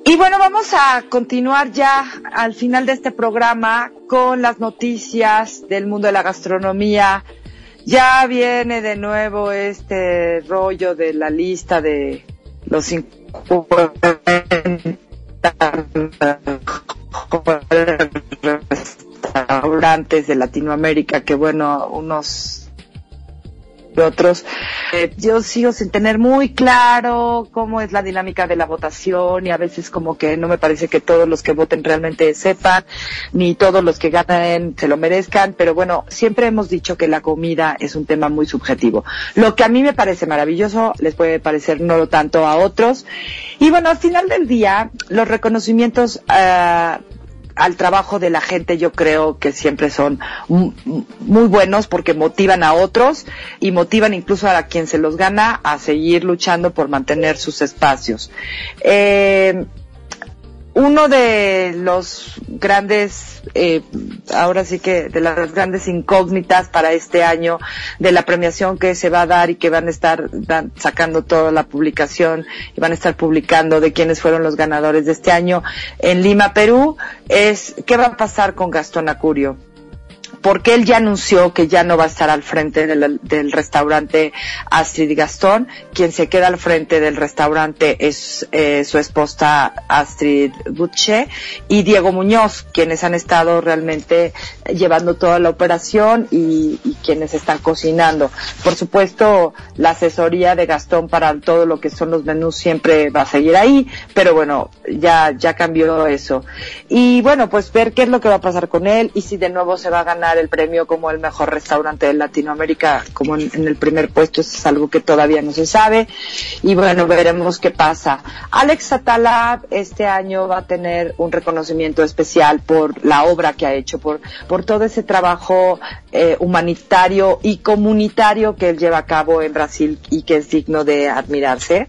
Y bueno, vamos a continuar ya al final de este programa con las noticias del mundo de la gastronomía. Ya viene de nuevo este rollo de la lista de los 50 restaurantes de Latinoamérica que bueno, unos y otros. Eh, yo sigo sin tener muy claro cómo es la dinámica de la votación y a veces como que no me parece que todos los que voten realmente sepan, ni todos los que ganen se lo merezcan, pero bueno, siempre hemos dicho que la comida es un tema muy subjetivo. Lo que a mí me parece maravilloso les puede parecer no tanto a otros. Y bueno, al final del día, los reconocimientos ah, al trabajo de la gente yo creo que siempre son muy buenos porque motivan a otros y motivan incluso a quien se los gana a seguir luchando por mantener sus espacios. Eh, uno de los grandes, eh, ahora sí que de las grandes incógnitas para este año de la premiación que se va a dar y que van a estar sacando toda la publicación y van a estar publicando de quiénes fueron los ganadores de este año en Lima, Perú, es qué va a pasar con Gastón Acurio porque él ya anunció que ya no va a estar al frente del, restaurante Astrid Gastón. Quien se queda al frente del restaurante es eh, su esposa Astrid Butche y Diego Muñoz, quienes han estado realmente llevando toda la operación y, quienes están cocinando. Por supuesto, la asesoría de Gastón para todo lo que son los menús siempre va a seguir ahí, pero bueno, ya, ya cambió eso. Y bueno, pues ver qué es lo que va a pasar con él y si de nuevo se va a ganar el premio como el mejor restaurante de Latinoamérica, como en, el primer puesto, es algo que todavía no se sabe. Y bueno, veremos qué pasa. Alex Atala este año va a tener un reconocimiento especial por la obra que ha hecho, por, por todo ese trabajo eh, humanitario y comunitario que él lleva a cabo en Brasil y que es digno de admirarse.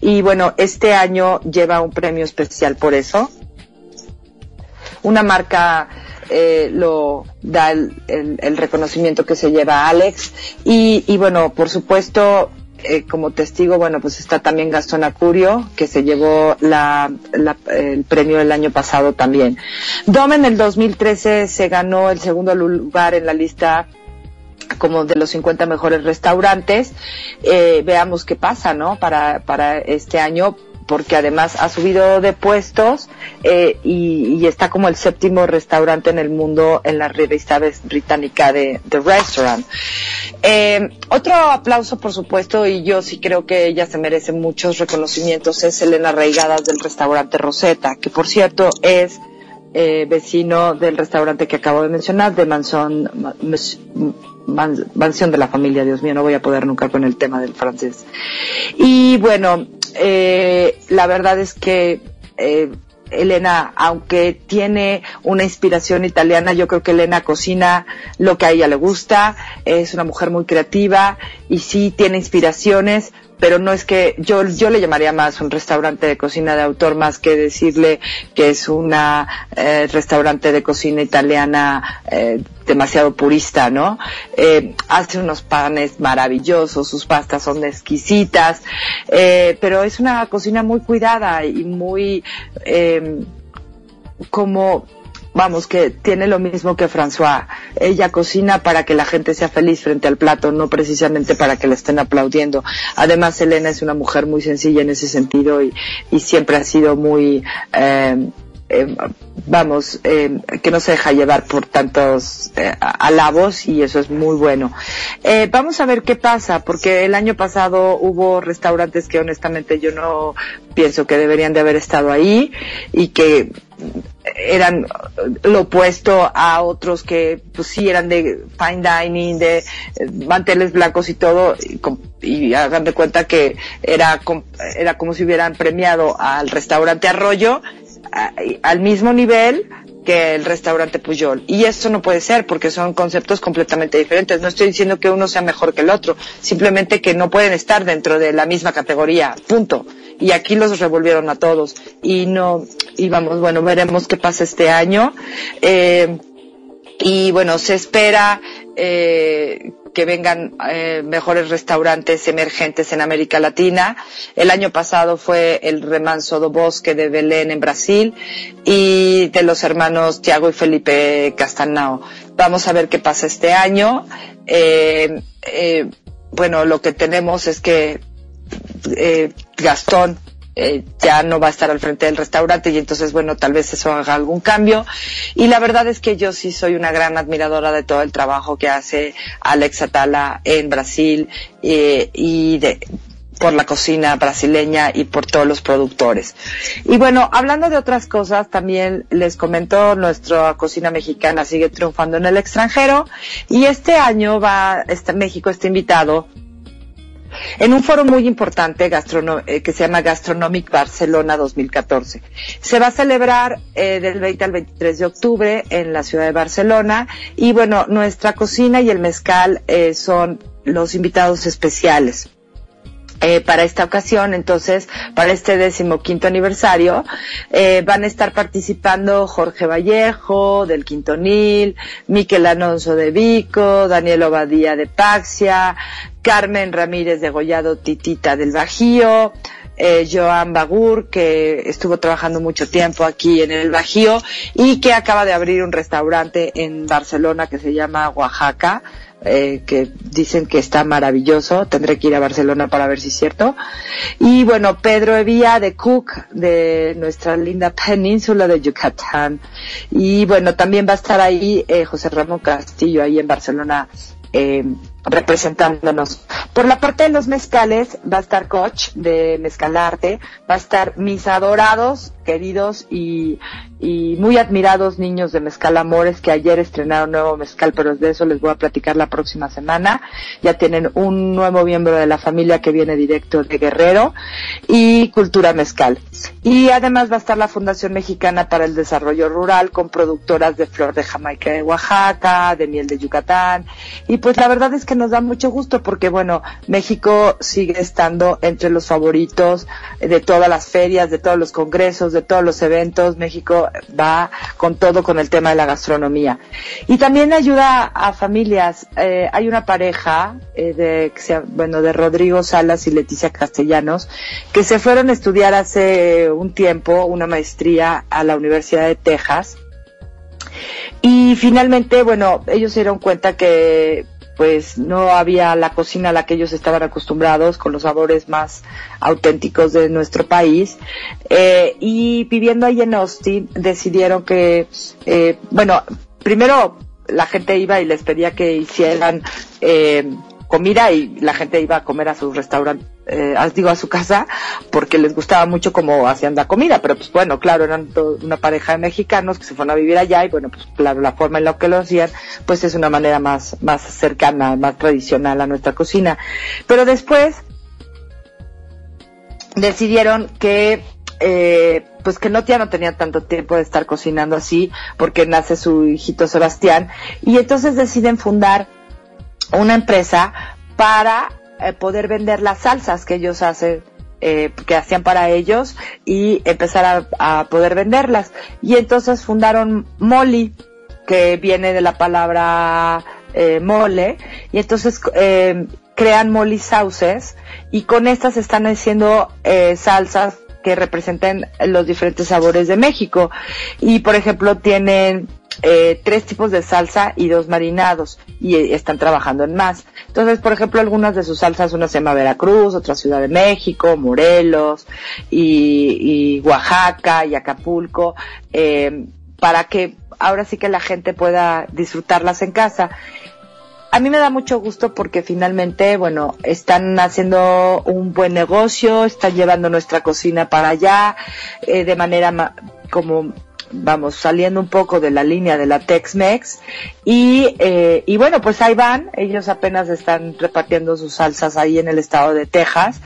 Y bueno, este año lleva un premio especial por eso. Una marca eh, lo da el, el, reconocimiento que se lleva a Alex. Y, y bueno, por supuesto, eh, como testigo, bueno, pues está también Gastón Acurio, que se llevó la, el premio el año pasado también. Dom en el 2013 se ganó el segundo lugar en la lista como de los 50 mejores restaurantes. Eh, veamos qué pasa, ¿no? Para, para este año porque además ha subido de puestos eh, y, está como el séptimo restaurante en el mundo en la revista británica de The Restaurant. Eh, otro aplauso, por supuesto, y yo sí creo que ella se merece muchos reconocimientos, es Elena Reigadas del restaurante Rosetta, que por cierto es eh, vecino del restaurante que acabo de mencionar, de Manson, Mansión de la Familia, Dios mío, no voy a poder nunca con el tema del francés. Y bueno, eh, la verdad es que eh, Elena, aunque tiene una inspiración italiana, yo creo que Elena cocina lo que a ella le gusta, es una mujer muy creativa y sí tiene inspiraciones, pero no es que yo yo le llamaría más un restaurante de cocina de autor más que decirle que es una eh, restaurante de cocina italiana eh, demasiado purista, ¿no? Eh, hace unos panes maravillosos, sus pastas son exquisitas, pero es una cocina muy cuidada y muy como vamos, que tiene lo mismo que François. Ella cocina para que la gente sea feliz frente al plato, no precisamente para que le estén aplaudiendo. Además, Elena es una mujer muy sencilla en ese sentido y, y siempre ha sido muy, eh, eh, vamos, eh, que no se deja llevar por tantos eh, alabos y eso es muy bueno. Eh, vamos a ver qué pasa, porque el año pasado hubo restaurantes que honestamente yo no pienso que deberían de haber estado ahí y que eran lo opuesto a otros que pues sí eran de fine dining, de eh, manteles blancos y todo, y, hagan de cuenta que era, era como si hubieran premiado al restaurante Arroyo al mismo nivel que el restaurante Puyol. Y esto no puede ser porque son conceptos completamente diferentes. No estoy diciendo que uno sea mejor que el otro, simplemente que no pueden estar dentro de la misma categoría, punto. Y aquí los revolvieron a todos. Y no, y vamos, bueno, veremos qué pasa este año. Eh, y bueno, se espera eh, que vengan eh, mejores restaurantes emergentes en América Latina. El año pasado fue el Remanso do Bosque de Belén en Brasil y de los hermanos Tiago y Felipe Castanao. Vamos a ver qué pasa este año. Eh, eh, bueno, lo que tenemos es que Gastón eh, ya no va a estar al frente del restaurante y entonces, bueno, tal vez eso haga algún cambio. Y la verdad es que yo sí soy una gran admiradora de todo el trabajo que hace Alex Atala en Brasil eh, y de, por la cocina brasileña y por todos los productores. Y bueno, hablando de otras cosas, también les comento, nuestra cocina mexicana sigue triunfando en el extranjero y este año va, este, México está invitado en un foro muy importante eh, que se llama Gastronomic Barcelona 2014. Se va a celebrar eh, del 20 al 23 de octubre en la ciudad de Barcelona y bueno, nuestra cocina y el mezcal eh, son los invitados especiales. Eh, para esta ocasión, entonces, para este decimoquinto aniversario, eh, van a estar participando Jorge Vallejo del Quintonil, Miquel Alonso de Vico, Daniel Obadía de Paxia, Carmen Ramírez de Gollado Titita del Bajío, eh, Joan Bagur, que estuvo trabajando mucho tiempo aquí en el Bajío y que acaba de abrir un restaurante en Barcelona que se llama Oaxaca, eh, que dicen que está maravilloso. Tendré que ir a Barcelona para ver si es cierto. Y bueno, Pedro Evía de Cook, de nuestra linda península de Yucatán. Y bueno, también va a estar ahí eh, José Ramón Castillo, ahí en Barcelona, eh, representándonos. Por la parte de los mezcales va a estar Coach de Mezcalarte, va a estar mis adorados, queridos y, y muy admirados niños de Mezcal Amores que ayer estrenaron nuevo mezcal, pero de eso les voy a platicar la próxima semana. Ya tienen un nuevo miembro de la familia que viene directo de Guerrero y Cultura Mezcal. Y además va a estar la Fundación Mexicana para el Desarrollo Rural con productoras de flor de Jamaica de Oaxaca, de miel de Yucatán. Y pues la verdad es que nos da mucho gusto porque bueno, México sigue estando entre los favoritos de todas las ferias, de todos los congresos, de todos los eventos. México va con todo con el tema de la gastronomía. Y también ayuda a familias. Eh, hay una pareja eh, bueno, de Rodrigo Salas y Leticia Castellanos que se fueron a estudiar hace un tiempo una maestría a la Universidad de Texas. Y finalmente, bueno, ellos se dieron cuenta que pues no había la cocina a la que ellos estaban acostumbrados, con los sabores más auténticos de nuestro país. Eh, y viviendo ahí en Austin, decidieron que, eh, bueno, primero la gente iba y les pedía que hicieran eh, comida y la gente iba a comer a su restaurante, eh, digo a su casa, porque les gustaba mucho cómo hacían la comida, pero pues bueno, claro, eran una pareja de mexicanos que se fueron a vivir allá y bueno, pues claro, la forma en la que lo hacían, pues es una manera más, más cercana, más tradicional a nuestra cocina. Pero después decidieron que eh, pues que no ya no tenía tanto tiempo de estar cocinando así porque nace su hijito Sebastián y entonces deciden fundar una empresa para eh, poder vender las salsas que ellos hacen eh, que hacían para ellos y empezar a, poder venderlas. Y entonces fundaron Molly, que viene de la palabra eh, mole, y entonces crean Molly Sauces y con estas están haciendo salsas que representen los diferentes sabores de México. Y por ejemplo tienen eh, tres tipos de salsa y dos marinados y eh, están trabajando en más. Entonces, por ejemplo, algunas de sus salsas, una se llama Veracruz, otra Ciudad de México, Morelos y, Oaxaca y Acapulco, eh, para que ahora sí que la gente pueda disfrutarlas en casa. A mí me da mucho gusto porque finalmente, bueno, están haciendo un buen negocio, están llevando nuestra cocina para allá de manera como vamos saliendo un poco de la línea de la Tex-Mex. Y, eh, y bueno, pues ahí van, ellos apenas están repartiendo sus salsas ahí en el estado de Texas,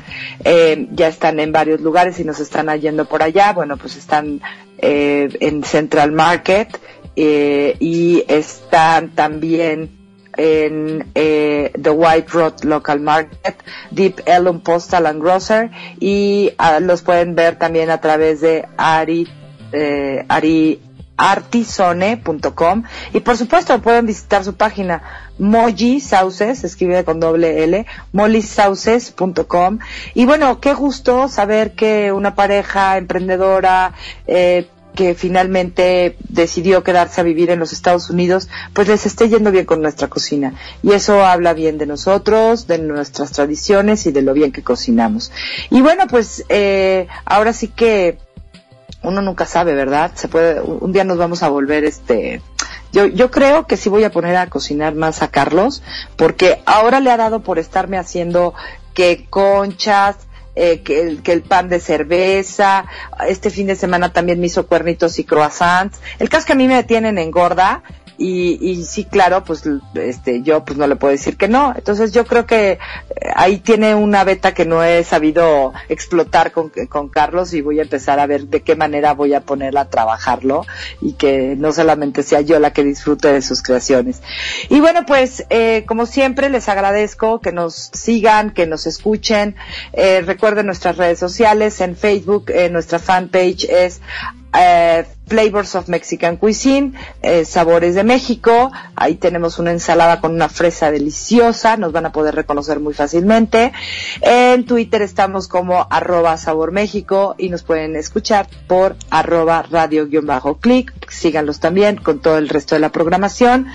eh, ya están en varios lugares y nos están yendo por allá, bueno, pues están eh, en Central Market y están también en The White Road Local Market, Deep Ellum Postal and Grocer y ah, los pueden ver también a través de Ari eh, artisone.com y por supuesto pueden visitar su página Moji Sauces, escribe con doble L, molisauces.com y bueno, qué gusto saber que una pareja emprendedora eh, que finalmente decidió quedarse a vivir en los Estados Unidos, pues les esté yendo bien con nuestra cocina. Y eso habla bien de nosotros, de nuestras tradiciones y de lo bien que cocinamos. Y bueno, pues eh, ahora sí que uno nunca sabe, ¿verdad? Se puede, un día nos vamos a volver este, yo, yo creo que sí voy a poner a cocinar más a Carlos, porque ahora le ha dado por estarme haciendo que conchas, eh, que, el, que el pan de cerveza, este fin de semana también me hizo cuernitos y croissants. El caso que a mí me tienen engorda y, y sí, claro, pues este, yo pues no le puedo decir que no. Entonces yo creo que eh, ahí tiene una beta que no he sabido explotar con, con Carlos y voy a empezar a ver de qué manera voy a ponerla a trabajarlo y que no solamente sea yo la que disfrute de sus creaciones. Y bueno, pues eh, como siempre les agradezco que nos sigan, que nos escuchen. Eh, recuerden nuestras redes sociales en Facebook, eh, nuestra fanpage es eh, Flavors of Mexican Cuisine, eh, Sabores de México. Ahí tenemos una ensalada con una fresa deliciosa, nos van a poder reconocer muy fácilmente. En Twitter estamos como arroba Sabor México y nos pueden escuchar por arroba radio-click. Síganlos también con todo el resto de la programación.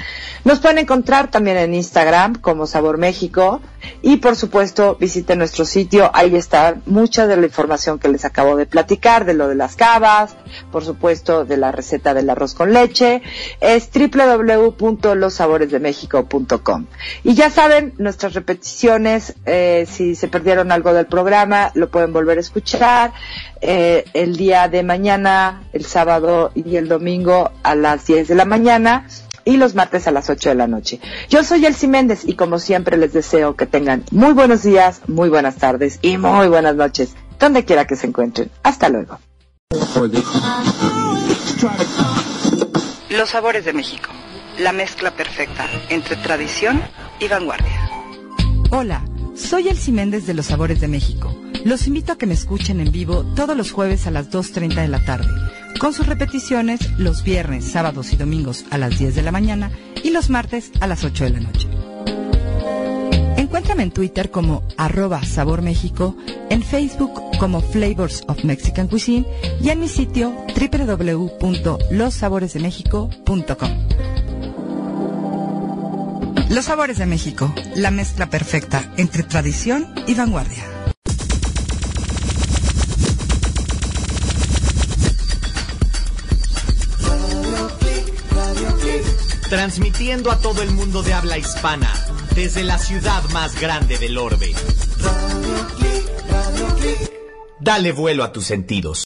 Nos pueden encontrar también en Instagram como Sabor México y por supuesto visiten nuestro sitio. Ahí está mucha de la información que les acabo de platicar, de lo de las cavas, por supuesto de la receta del arroz con leche, es www.lossaboresdemexico.com. Y ya saben, nuestras repeticiones, eh, si se perdieron algo del programa, lo pueden volver a escuchar eh, el día de mañana, el sábado y el domingo a las 10 de la mañana y los martes a las 8 de la noche. Yo soy Elsie Méndez y como siempre les deseo que tengan muy buenos días, muy buenas tardes y muy buenas noches, donde quiera que se encuentren. Hasta luego. Los sabores de México. La mezcla perfecta entre tradición y vanguardia. Hola, soy Elsie Méndez de Los Sabores de México. Los invito a que me escuchen en vivo todos los jueves a las 2.30 de la tarde, con sus repeticiones los viernes, sábados y domingos a las 10 de la mañana y los martes a las 8 de la noche. Encuéntrame en Twitter como arroba Sabor México, en Facebook como Flavors of Mexican Cuisine y en mi sitio www.lossaboresdemexico.com. Los Sabores de México, la mezcla perfecta entre tradición y vanguardia. Transmitiendo a todo el mundo de habla hispana, desde la ciudad más grande del orbe. Dale vuelo a tus sentidos.